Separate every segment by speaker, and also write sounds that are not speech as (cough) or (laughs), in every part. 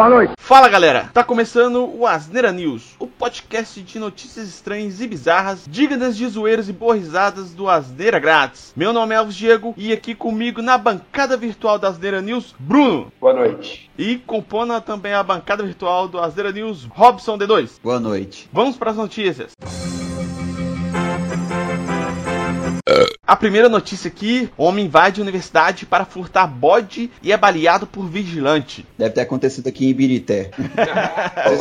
Speaker 1: Boa noite.
Speaker 2: Fala galera, tá começando o Asneira News, o podcast de notícias estranhas e bizarras, dignas de zoeiras e borrisadas do Asneira Grátis. Meu nome é Alves Diego e aqui comigo na bancada virtual da Asneira News, Bruno.
Speaker 3: Boa noite.
Speaker 2: E compondo também a bancada virtual do Asneira News, Robson D2.
Speaker 4: Boa noite.
Speaker 2: Vamos para as notícias. A primeira notícia aqui: homem invade a universidade para furtar bode e é baleado por vigilante.
Speaker 4: Deve ter acontecido aqui em Ibirité. (laughs)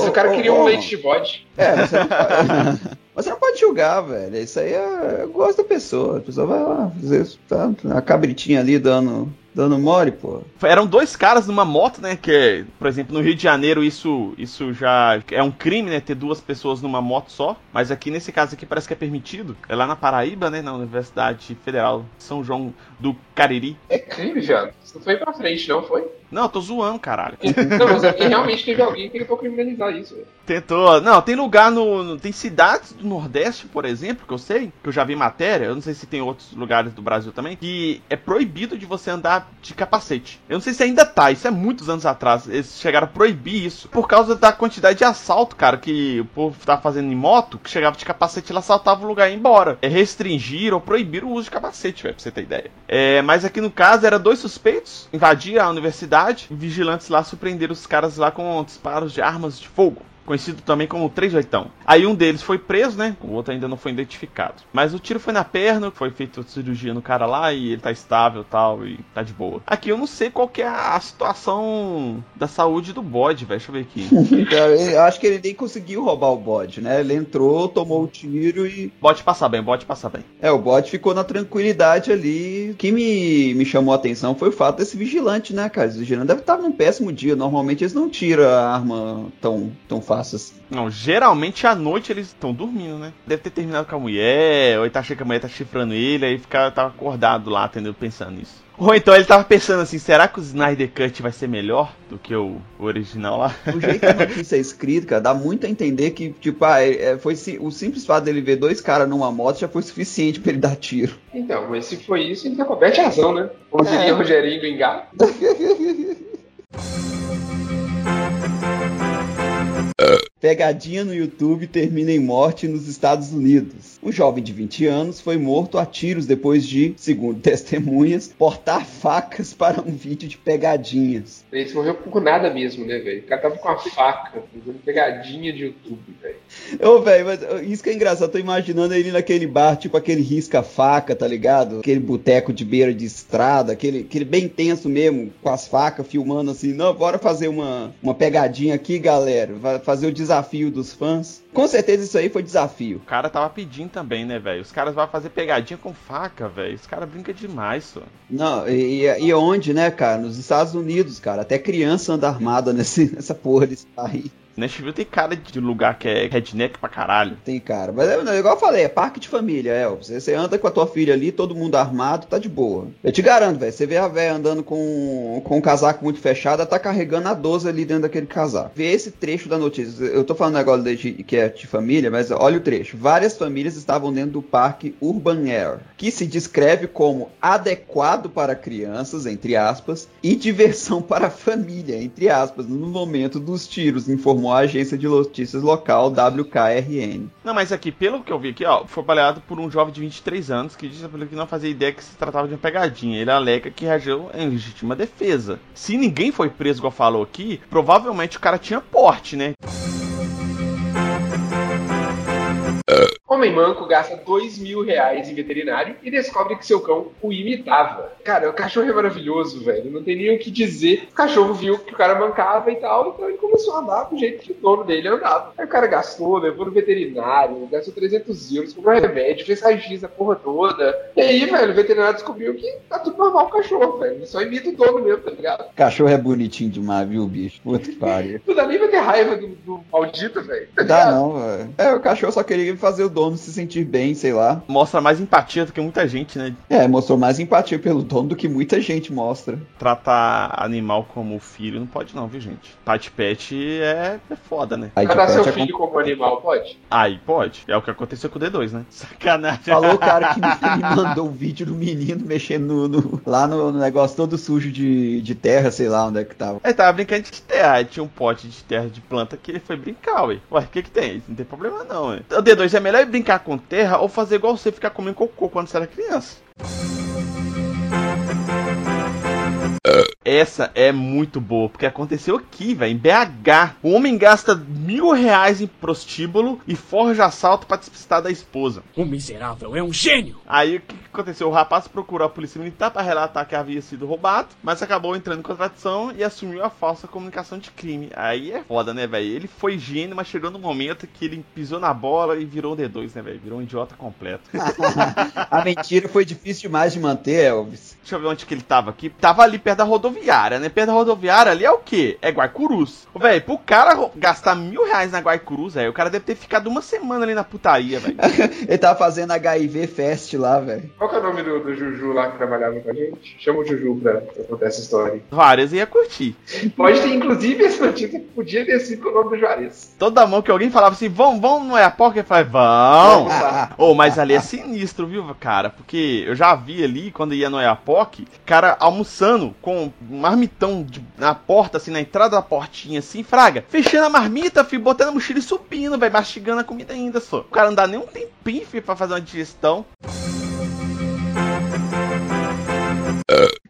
Speaker 3: O cara queria um leite de bode.
Speaker 4: É, você não pode, (laughs) você não pode julgar, velho. Isso aí é. Eu gosto da pessoa. A pessoa vai lá, às vezes tá a cabritinha ali dando dando mole, pô.
Speaker 2: Eram dois caras numa moto, né? Que, por exemplo, no Rio de Janeiro isso, isso já é um crime, né? Ter duas pessoas numa moto só. Mas aqui nesse caso aqui parece que é permitido. É lá na Paraíba, né? Na Universidade Federal São João do Cariri.
Speaker 3: É crime, viado. Você não foi pra frente, não foi?
Speaker 2: Não, eu tô zoando, caralho.
Speaker 3: Não, mas é realmente teve alguém que tentou criminalizar isso, velho.
Speaker 2: Tentou. Não, tem lugar no, Tem cidades do Nordeste, por exemplo, que eu sei, que eu já vi matéria, eu não sei se tem outros lugares do Brasil também, que é proibido de você andar de capacete. Eu não sei se ainda tá, isso é muitos anos atrás. Eles chegaram a proibir isso. Por causa da quantidade de assalto, cara, que o povo tava fazendo em moto, que chegava de capacete, ela assaltava o lugar e ia embora. É restringir ou proibir o uso de capacete, velho, pra você ter ideia. É, mas aqui no caso, era dois suspeitos, invadiram a universidade, e vigilantes lá surpreenderam os caras lá com disparos de armas de fogo. Conhecido também como 38. Aí um deles foi preso, né? O outro ainda não foi identificado. Mas o tiro foi na perna, foi feita cirurgia no cara lá e ele tá estável e tal, e tá de boa. Aqui eu não sei qual que é a situação da saúde do bode, velho. Deixa eu ver aqui. (laughs)
Speaker 4: Então, eu acho que ele nem conseguiu roubar o bode, né? Ele entrou, tomou o tiro e.
Speaker 2: Bode passar bem, bode passar bem.
Speaker 4: É, o bode ficou na tranquilidade ali. O que me, me chamou a atenção foi o fato desse vigilante, né, cara? Esse vigilante deve estar num péssimo dia. Normalmente eles não tiram a arma tão, tão fácil assim.
Speaker 2: Não, geralmente à noite eles estão dormindo, né? Deve ter terminado com a mulher, ou ele tá achando que a mulher tá chifrando ele, aí fica, tava acordado lá, entendeu? Pensando nisso. Ou então ele tava pensando assim, será que o Snyder Cut vai ser melhor do que o original lá?
Speaker 4: O jeito que a notícia é escrita, cara, dá muito a entender que, tipo, ah, é, foi si- o simples fato dele ver dois caras numa moto já foi suficiente pra ele dar tiro.
Speaker 3: Então, mas se foi isso, ele tá coberto razão, né? Como diria
Speaker 4: É.
Speaker 3: o Rogerinho Engar. (laughs)
Speaker 4: Pegadinha no YouTube termina em morte nos Estados Unidos. Um jovem de 20 anos foi morto a tiros depois de, segundo (laughs) testemunhas, portar facas para um vídeo de pegadinhas.
Speaker 3: Ele morreu por nada mesmo, né, velho? O cara tava com uma faca, fazendo pegadinha de YouTube, velho.
Speaker 4: Ô, velho, mas isso que é engraçado. Tô imaginando ele naquele bar, tipo aquele risca-faca, tá ligado? Aquele boteco de beira de estrada, aquele, aquele bem tenso mesmo, com as facas filmando assim. Não, bora fazer uma, uma pegadinha aqui, galera. Vai fazer o desafio dos fãs. Com certeza isso aí foi desafio.
Speaker 2: O cara tava pedindo também, né, velho? Os caras vão fazer pegadinha com faca, velho. Os caras brincam demais, só.
Speaker 4: Não, e, e onde, né, cara? Nos Estados Unidos, cara. Até criança anda armada (laughs) nesse, nessa porra desse país.
Speaker 2: Nashville tem cara de lugar que é redneck pra caralho.
Speaker 4: Tem, cara. Mas é, igual eu falei, é parque de família, é. Você, você anda com a tua filha ali, todo mundo armado, tá de boa. Eu te garanto, velho. Você vê a véia andando com, com um casaco muito fechado, ela tá carregando a 12 ali dentro daquele casaco. Vê esse trecho da notícia. Eu tô falando agora de, que é de família, mas olha o trecho. Várias famílias estavam dentro do parque Urban Air, que se descreve como adequado para crianças, entre aspas, e diversão (laughs) para a família, entre aspas, no momento dos tiros, informou a agência de notícias local WKRN.
Speaker 2: Não, mas aqui, pelo que eu vi aqui, ó, foi baleado por um jovem de 23 anos que disse que não fazia ideia que se tratava de uma pegadinha. Ele alega que reagiu em legítima defesa. Se ninguém foi preso, igual falou aqui, provavelmente o cara tinha porte, né?
Speaker 3: Homem manco gasta dois mil reais em veterinário e descobre que seu cão o imitava. Cara, o cachorro é maravilhoso, velho. Não tem nem o que dizer. O cachorro viu que o cara mancava e tal, então ele começou a andar do jeito que o dono dele andava. Aí o cara gastou, levou no veterinário, gastou 300 euros, comprou remédio, fez raio-x a porra toda. E aí, velho, o veterinário descobriu que tá tudo normal o cachorro, velho. Ele só imita o dono mesmo, tá ligado?
Speaker 4: Cachorro é bonitinho demais, viu, bicho? Puta que pariu.
Speaker 3: Não dá nem pra ter raiva do, do maldito, velho. Tá
Speaker 4: Dá não, velho. É, o cachorro só queria fazer o dono se sentir bem, sei lá.
Speaker 2: Mostra mais empatia do que muita gente, né?
Speaker 4: É, mostrou mais empatia pelo dono do que muita gente mostra.
Speaker 2: Tratar animal como filho não pode não, viu, gente? Pet pet é, é foda, né?
Speaker 4: Aí
Speaker 3: Tratar seu
Speaker 4: é
Speaker 3: filho como animal, pode?
Speaker 2: Aí pode. É o que aconteceu com o D2, né? (laughs) Sacanagem.
Speaker 4: Falou o cara que me (laughs) mandou um vídeo do menino mexendo no, no- lá no negócio todo sujo de, de terra, sei lá onde é que tava.
Speaker 2: Ele tava brincando de terra, aí tinha um pote de terra de planta que ele foi brincar, ué. Ué, o que que tem? Não tem problema não, ué. O D2 é melhor brincar com terra ou fazer igual você ficar comendo cocô quando você era criança. Essa é muito boa, porque aconteceu aqui, velho, em BH. O homem gasta mil reais em prostíbulo e forja assalto pra despistar da esposa.
Speaker 1: O miserável é um gênio!
Speaker 2: Aí o que, aconteceu? O rapaz procurou a polícia militar para relatar que havia sido roubado, mas acabou entrando em contradição e assumiu a falsa comunicação de crime. Aí é foda, né, velho? Ele foi gênio, mas chegou no momento que ele pisou na bola e virou um D2, né, velho? Virou um idiota completo. (laughs)
Speaker 4: A mentira foi difícil demais de manter, Elvis.
Speaker 2: Deixa eu ver onde que ele tava aqui. Tava ali perto da rodoviária, né? Perto da rodoviária ali é o quê? É Guaicurus. Velho, pro cara gastar mil reais na Guaicurus, velho, o cara deve ter ficado uma semana ali na putaria, velho. (laughs)
Speaker 4: Ele tava fazendo HIV Fest lá, velho.
Speaker 3: Qual que é o nome do, do Juju lá que trabalhava com a gente? Chama o Juju pra, pra contar essa história.
Speaker 2: Várias ia curtir.
Speaker 3: Pode ter, inclusive, essa notícia que podia ter sido com o nome do Juarez.
Speaker 2: Toda mão que alguém falava assim, vão, vão no Eapoca, ele falava, vão. Ô, mas ali é sinistro, viu, cara? Porque eu já vi ali, quando ia no Eapoc, cara almoçando com marmitão de- na porta, assim, na entrada da portinha, assim, fraga. Fechando a marmita, filho, botando a mochila e subindo, velho, mastigando a comida ainda, só. O cara não dá nem um tempinho, filho, pra fazer uma digestão.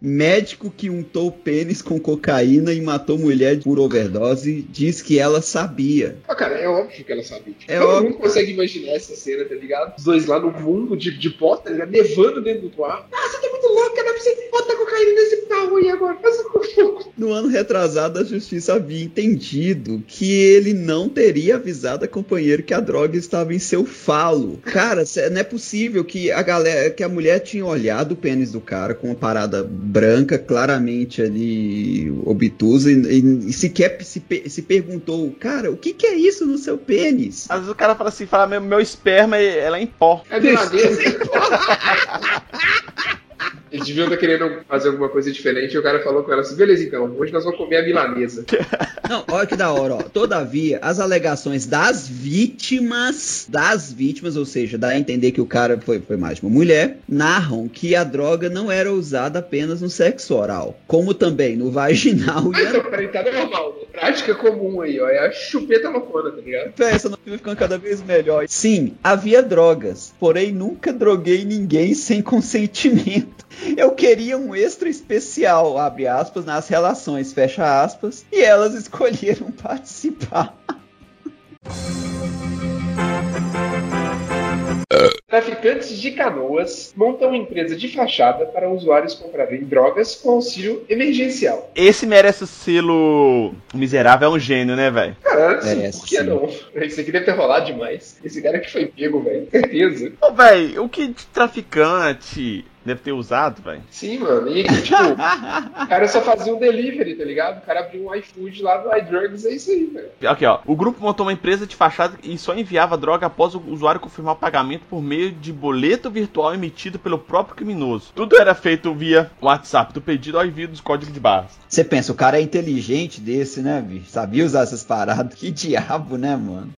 Speaker 4: Médico que untou pênis com cocaína e matou mulher por overdose diz que ela sabia.
Speaker 3: Ah, cara, é óbvio que ela sabia.
Speaker 4: É
Speaker 3: Todo
Speaker 4: óbvio.
Speaker 3: mundo consegue imaginar essa cena, tá ligado? Os dois lá no mundo de, de porta, tá ligado? Nevando dentro do quarto. Ah, você tá muito louca, dá pra você botar cocaína nesse carro aí agora. Faz com fogo.
Speaker 4: No ano retrasado, a justiça havia entendido que ele não teria avisado a companheira que a droga estava em seu falo. Cara, não é possível que a galera, que a mulher tinha olhado o pênis do cara com uma parada branca, claramente ali obtusa, e, e- e sequer se, se perguntou, cara, o que, que é isso no seu pênis?
Speaker 2: Às vezes o cara fala assim, fala, meu, meu esperma, ela é em pó.
Speaker 3: É milanesa. Eles deviam estar querendo fazer alguma coisa diferente e o cara falou com ela assim: beleza, então, hoje nós vamos comer a milanesa.
Speaker 4: Não, olha que da hora, ó. Todavia, as alegações das vítimas, das vítimas, ou seja, dá a entender que o cara foi, foi mais de uma mulher, narram que a droga não era usada apenas no sexo oral, como também no vaginal
Speaker 3: Ah,
Speaker 4: e
Speaker 3: então, peraí, tá normal, né? Prática comum aí, ó. É a chupeta loucona, tá ligado?
Speaker 4: Essa não vai ficando cada vez melhor. Sim, havia drogas, porém nunca droguei ninguém sem consentimento. Eu queria um extra especial, abre aspas, nas relações, fecha aspas, e elas (laughs) escolheram participar.
Speaker 3: Traficantes de canoas montam empresa de fachada para usuários comprarem drogas com auxílio emergencial.
Speaker 2: Esse merece o selo miserável, é um gênio, né, velho?
Speaker 3: Cara, assim, por que
Speaker 4: sim.
Speaker 3: não? (laughs) Isso aqui deve ter rolado demais. Esse cara que foi pego, velho. Certeza.
Speaker 2: Ô, velho, o que de traficante deve ter usado, velho?
Speaker 3: Sim, mano. E tipo, o cara só fazia um delivery, tá ligado? O cara abriu um iFood lá do iDrugs, é isso aí, velho.
Speaker 2: Aqui, ó. O grupo montou uma empresa de fachada e só enviava droga após o usuário confirmar o pagamento por meio de boleto virtual emitido pelo próprio criminoso. Tudo era feito via WhatsApp, do pedido ao envio dos códigos de barras.
Speaker 4: Você pensa, o cara é inteligente desse, né, bicho? Sabia usar essas paradas. Que diabo, né, mano?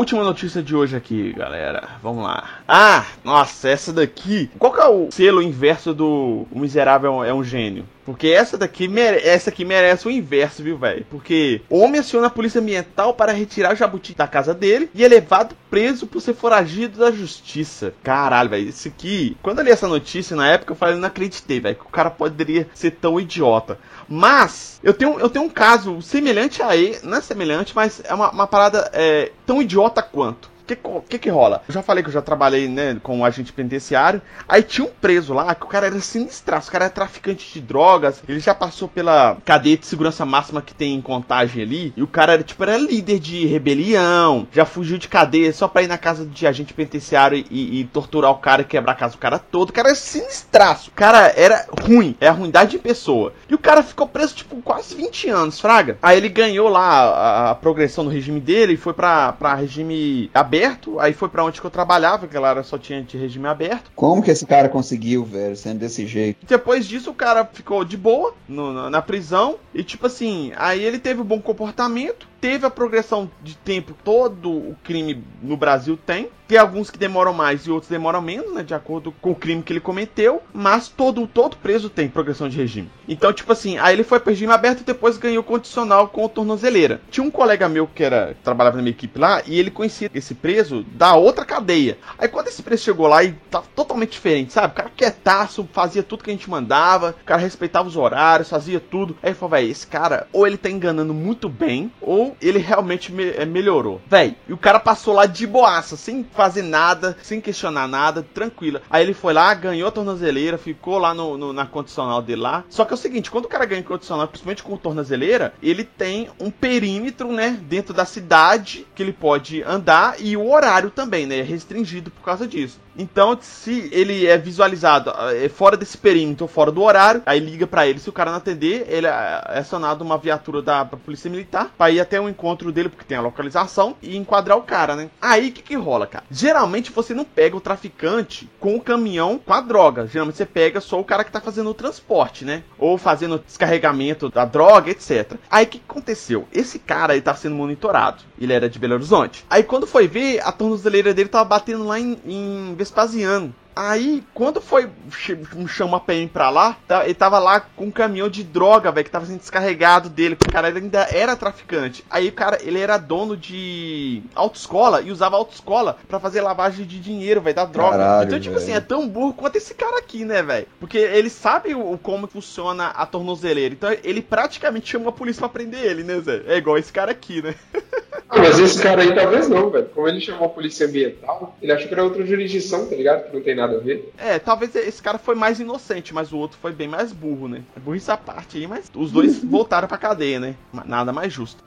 Speaker 2: Última notícia de hoje aqui, galera. Vamos lá. Ah, nossa, essa daqui. Qual que é o selo inverso do O Miserável é um Gênio? Porque essa daqui, mere- essa aqui merece o inverso, viu, velho? Porque homem aciona a polícia ambiental para retirar o jabuti da casa dele e é levado preso por ser foragido da justiça. Caralho, velho. Isso aqui. Quando eu li essa notícia na época, eu falei, não acreditei, velho. Que o cara poderia ser tão idiota. Mas, eu tenho, eu tenho um caso semelhante a ele. Não é semelhante, mas é uma, uma parada é, tão idiota quanto. Que, que que rola? Eu já falei que eu já trabalhei, né, com um agente penitenciário. Aí tinha um preso lá, que o cara era sinistraço, o cara era traficante de drogas. Ele já passou pela cadeia de segurança máxima que tem em contagem ali. E o cara era, tipo, era líder de rebelião. Já fugiu de cadeia só pra ir na casa de agente penitenciário e, e, torturar o cara e quebrar a casa do cara todo. O cara era sinistraço. O cara era ruim. É a ruindade de pessoa. E o cara ficou preso, tipo, quase 20 anos, fraga. Aí ele ganhou lá a, a progressão no regime dele e foi pra, pra regime aberto. Aí foi pra onde que eu trabalhava, que lá só tinha de regime aberto.
Speaker 4: Como que esse cara conseguiu, velho, sendo desse jeito?
Speaker 2: Depois disso, o cara ficou de boa no, na, na prisão. E, tipo assim, aí ele teve um bom comportamento teve a progressão de tempo todo o crime no Brasil tem. Tem alguns que demoram mais e outros demoram menos, né? De acordo com o crime que ele cometeu. Mas todo, todo preso tem progressão de regime. Então, tipo assim, aí ele foi para regime aberto e depois ganhou condicional com tornozeleira. Tinha um colega meu que era que trabalhava na minha equipe lá e ele conhecia esse preso da outra cadeia. Aí quando esse preso chegou lá e tava totalmente diferente, sabe? O cara quietaço, fazia tudo que a gente mandava, o cara respeitava os horários, fazia tudo. Aí ele falou, velho, esse cara ou ele tá enganando muito bem, ou ele realmente me, é, melhorou. Véi, e o cara passou lá de boaça, sem fazer nada, sem questionar nada, tranquila. Aí ele foi lá, ganhou a tornozeleira, ficou lá no, no, na condicional dele lá. Só que é o seguinte, quando o cara ganha condicional, principalmente com tornozeleira, ele tem um perímetro, né, dentro da cidade que ele pode andar e o horário também, né, é restringido por causa disso. Então, se ele é visualizado é, fora desse perímetro, fora do horário, aí liga para ele. Se o cara não atender, ele é, é acionado uma viatura da polícia militar para ir até o encontro dele, porque tem a localização, e enquadrar o cara, né? Aí o que, que rola, cara? Geralmente você não pega o traficante com o caminhão com a droga. Geralmente você pega só o cara que tá fazendo o transporte, né? Ou fazendo descarregamento da droga, etc. Aí o que, que aconteceu? Esse cara aí tá sendo monitorado. Ele era de Belo Horizonte. Aí quando foi ver, a tornozeleira dele tava batendo lá em, em Vespasiano. Aí, quando foi chama a PM pra lá, tá, ele tava lá com um caminhão de droga, velho, que tava sendo descarregado dele, porque o cara ainda era traficante. Aí o cara, ele era dono de autoescola e usava autoescola para fazer lavagem de dinheiro, velho, da droga. Caralho, então, tipo véio. assim, é tão burro quanto esse cara aqui, né, velho? Porque ele sabe o, como funciona a tornozeleira. Então, ele praticamente chama a polícia pra prender ele, né, Zé? É igual esse cara aqui, né? (laughs)
Speaker 3: Ah, mas esse cara aí talvez não, velho. Como ele chamou a polícia ambiental, ele achou que era outra jurisdição, tá ligado? Que não tem nada a ver.
Speaker 2: É, talvez esse cara foi mais inocente, mas o outro foi bem mais burro, né? É burro essa parte aí, mas os dois (laughs) voltaram pra cadeia, né? Nada mais justo.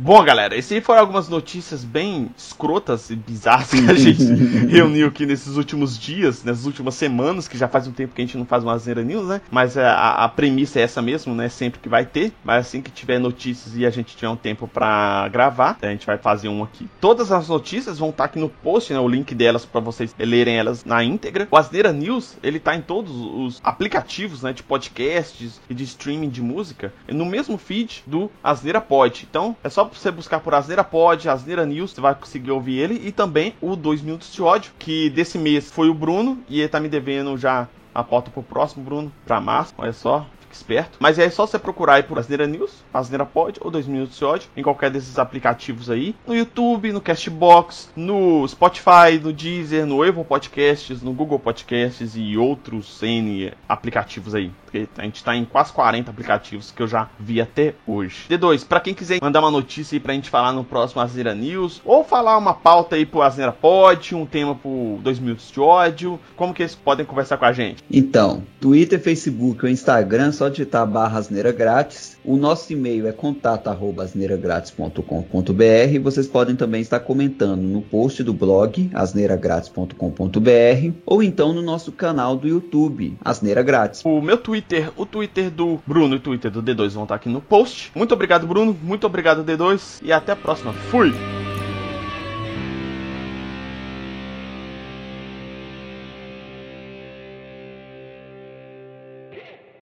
Speaker 2: Bom, galera, essas foram algumas notícias bem escrotas e bizarras que a (laughs) gente reuniu aqui nesses últimos dias, nessas últimas semanas, que já faz um tempo que a gente não faz uma Azera News, né? Mas a, a, premissa é essa mesmo, né? Sempre que vai ter. Mas assim que tiver notícias e a gente tiver um tempo para gravar, a gente vai fazer um aqui. Todas as notícias vão estar aqui no post, né? O link delas para vocês lerem elas na íntegra. O Asneira News, ele tá em todos os aplicativos, né? De podcasts e de streaming de música, no mesmo feed do Asneira Pod. Então, é só você buscar por Asneira Pod, Asneira News, você vai conseguir ouvir ele. E também o 2 Minutos de Ódio, que desse mês foi o Bruno, e ele tá me devendo já a pauta pro próximo, Bruno, pra março. Olha só, fique esperto. Mas é só você procurar aí por Asneira News, Asneira Pod ou 2 Minutos de Ódio, em qualquer desses aplicativos aí. No YouTube, no Castbox, no Spotify, no Deezer, no Evo Podcasts, no Google Podcasts e outros N aplicativos aí. Porque a gente tá em quase 40 aplicativos que eu já vi até hoje. D2, para quem quiser mandar uma notícia aí pra gente falar no próximo Asneira News, ou falar uma pauta aí pro Asneira Pod, um tema pro 2 Minutos de Ódio, como que eles podem conversar com a gente?
Speaker 4: Então, Twitter, Facebook ou Instagram, digitar barra asneira grátis. O nosso e-mail é contato@asneiragratis.com.br. Vocês podem também estar comentando no post do blog asneiragratis.com.br ou então no nosso canal do YouTube, Asneira Grátis.
Speaker 2: O meu Twitter, o Twitter do Bruno e o Twitter do D2 vão estar aqui no post. Muito obrigado, Bruno. Muito obrigado, D2. E até a próxima. Fui!